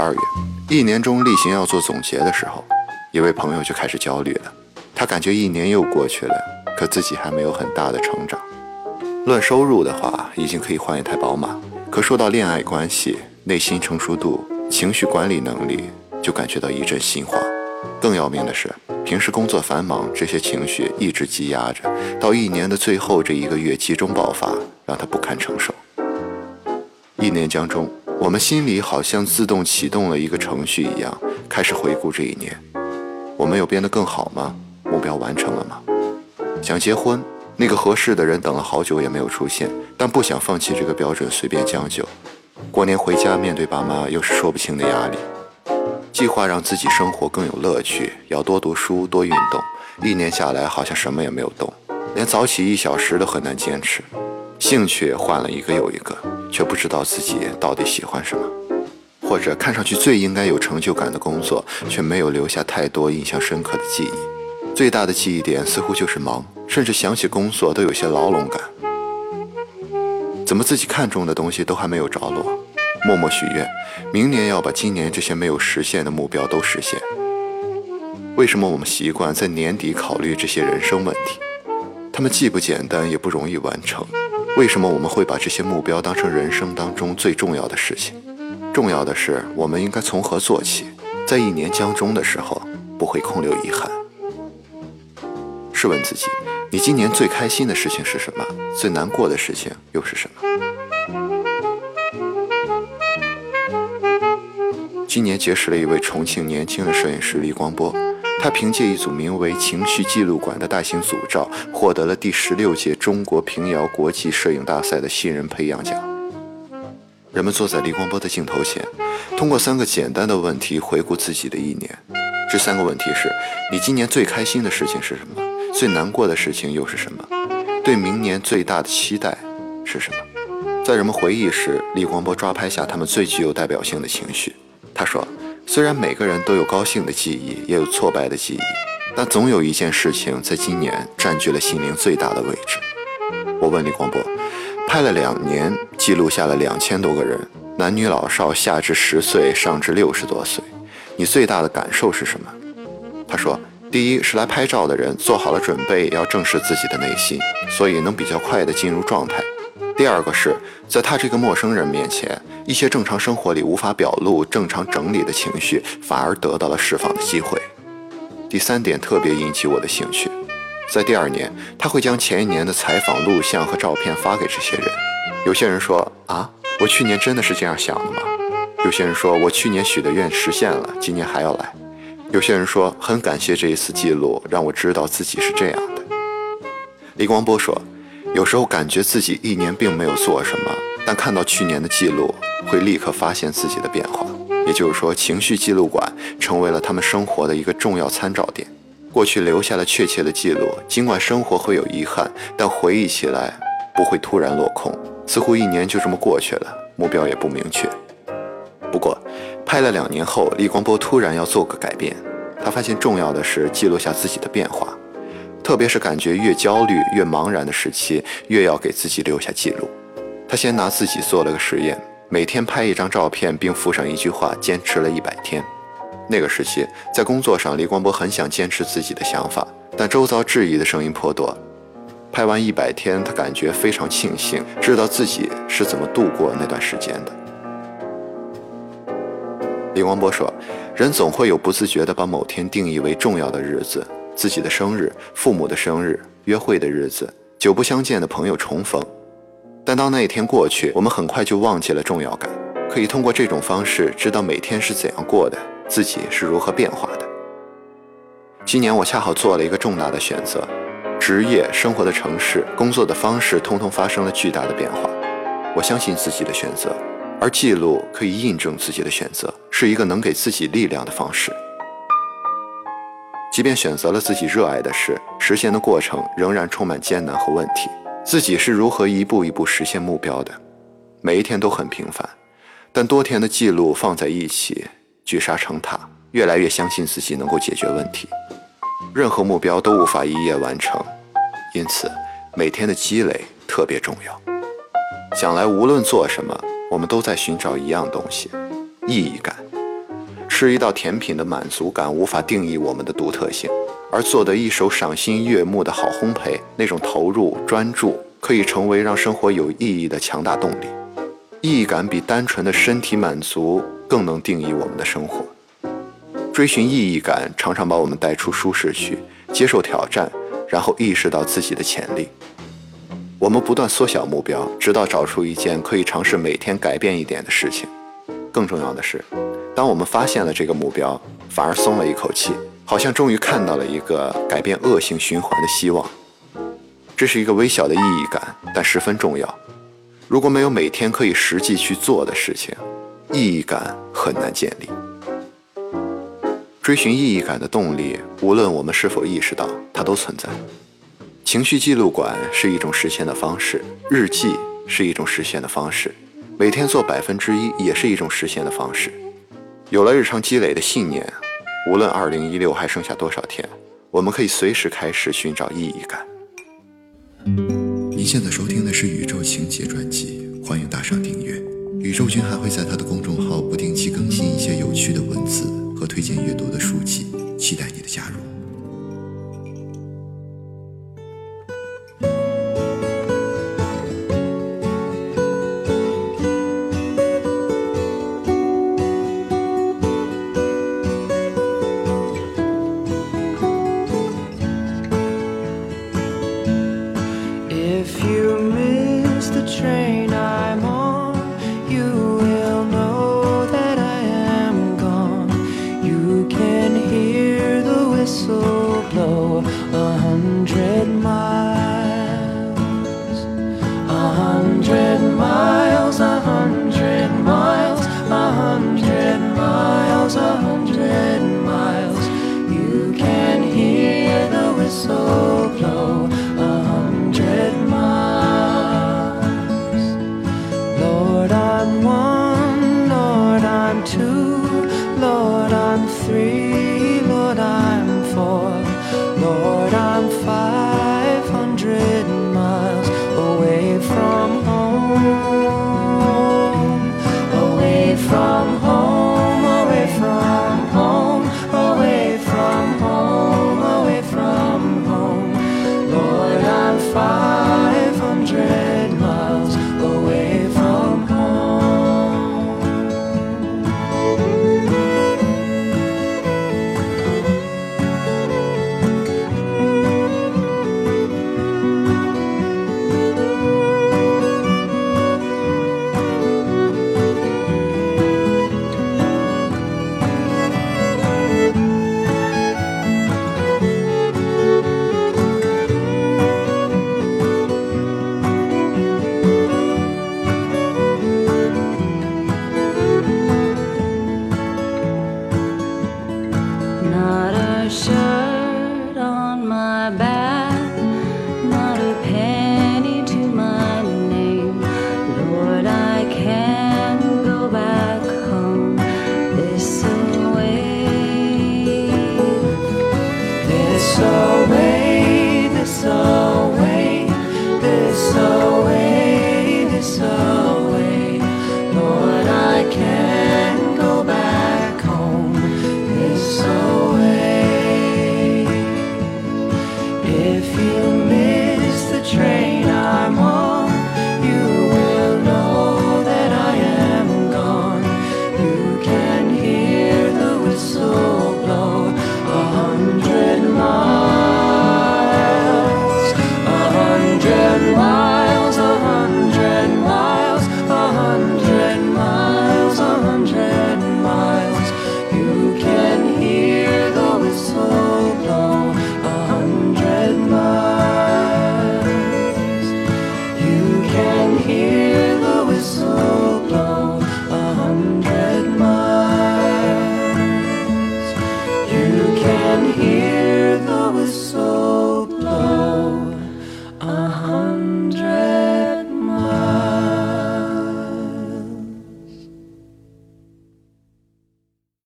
二月，一年中例行要做总结的时候，一位朋友就开始焦虑了。他感觉一年又过去了，可自己还没有很大的成长。论收入的话，已经可以换一台宝马，可说到恋爱关系、内心成熟度、情绪管理能力，就感觉到一阵心慌。更要命的是，平时工作繁忙，这些情绪一直积压着，到一年的最后这一个月集中爆发，让他不堪承受。一年将终，我们心里好像自动启动了一个程序一样，开始回顾这一年。我们有变得更好吗？目标完成了吗？想结婚，那个合适的人等了好久也没有出现，但不想放弃这个标准，随便将就。过年回家，面对爸妈又是说不清的压力。计划让自己生活更有乐趣，要多读书、多运动。一年下来，好像什么也没有动，连早起一小时都很难坚持。兴趣换了一个又一个，却不知道自己到底喜欢什么。或者看上去最应该有成就感的工作，却没有留下太多印象深刻的记忆。最大的记忆点似乎就是忙，甚至想起工作都有些牢笼感。怎么自己看中的东西都还没有着落？默默许愿，明年要把今年这些没有实现的目标都实现。为什么我们习惯在年底考虑这些人生问题？他们既不简单，也不容易完成。为什么我们会把这些目标当成人生当中最重要的事情？重要的是，我们应该从何做起，在一年将终的时候不会空留遗憾。试问自己，你今年最开心的事情是什么？最难过的事情又是什么？今年结识了一位重庆年轻的摄影师李光波，他凭借一组名为“情绪记录馆”的大型组照，获得了第十六届中国平遥国际摄影大赛的新人培养奖。人们坐在李光波的镜头前，通过三个简单的问题回顾自己的一年。这三个问题是：你今年最开心的事情是什么？最难过的事情又是什么？对明年最大的期待是什么？在人们回忆时，李光波抓拍下他们最具有代表性的情绪。他说：“虽然每个人都有高兴的记忆，也有挫败的记忆，但总有一件事情在今年占据了心灵最大的位置。”我问李光波：“拍了两年，记录下了两千多个人，男女老少，下至十岁，上至六十多岁，你最大的感受是什么？”他说：“第一是来拍照的人做好了准备，要正视自己的内心，所以能比较快地进入状态。”第二个是在他这个陌生人面前，一些正常生活里无法表露、正常整理的情绪，反而得到了释放的机会。第三点特别引起我的兴趣，在第二年，他会将前一年的采访录像和照片发给这些人。有些人说：“啊，我去年真的是这样想的吗？”有些人说：“我去年许的愿实现了，今年还要来。”有些人说：“很感谢这一次记录，让我知道自己是这样的。”李光波说。有时候感觉自己一年并没有做什么，但看到去年的记录，会立刻发现自己的变化。也就是说，情绪记录馆成为了他们生活的一个重要参照点。过去留下了确切的记录，尽管生活会有遗憾，但回忆起来不会突然落空。似乎一年就这么过去了，目标也不明确。不过，拍了两年后，李光波突然要做个改变。他发现重要的是记录下自己的变化。特别是感觉越焦虑、越茫然的时期，越要给自己留下记录。他先拿自己做了个实验，每天拍一张照片，并附上一句话，坚持了一百天。那个时期，在工作上，李光波很想坚持自己的想法，但周遭质疑的声音颇多。拍完一百天，他感觉非常庆幸，知道自己是怎么度过那段时间的。李光波说：“人总会有不自觉地把某天定义为重要的日子。”自己的生日、父母的生日、约会的日子、久不相见的朋友重逢，但当那一天过去，我们很快就忘记了重要感。可以通过这种方式知道每天是怎样过的，自己是如何变化的。今年我恰好做了一个重大的选择，职业、生活的城市、工作的方式，通通发生了巨大的变化。我相信自己的选择，而记录可以印证自己的选择，是一个能给自己力量的方式。即便选择了自己热爱的事，实现的过程仍然充满艰难和问题。自己是如何一步一步实现目标的？每一天都很平凡，但多天的记录放在一起，聚沙成塔，越来越相信自己能够解决问题。任何目标都无法一夜完成，因此每天的积累特别重要。想来无论做什么，我们都在寻找一样东西——意义感。吃一道甜品的满足感无法定义我们的独特性，而做得一手赏心悦目的好烘焙，那种投入专注可以成为让生活有意义的强大动力。意义感比单纯的身体满足更能定义我们的生活。追寻意义感常常把我们带出舒适区，接受挑战，然后意识到自己的潜力。我们不断缩小目标，直到找出一件可以尝试每天改变一点的事情。更重要的是，当我们发现了这个目标，反而松了一口气，好像终于看到了一个改变恶性循环的希望。这是一个微小的意义感，但十分重要。如果没有每天可以实际去做的事情，意义感很难建立。追寻意义感的动力，无论我们是否意识到，它都存在。情绪记录馆是一种实现的方式，日记是一种实现的方式。每天做百分之一也是一种实现的方式。有了日常积累的信念，无论二零一六还剩下多少天，我们可以随时开始寻找意义感。您现在收听的是《宇宙情节》专辑，欢迎打赏订阅。宇宙君还会在他的公众号不定期更新一些有趣的文字和推荐阅读的书籍，期待你的加入。If you miss the train.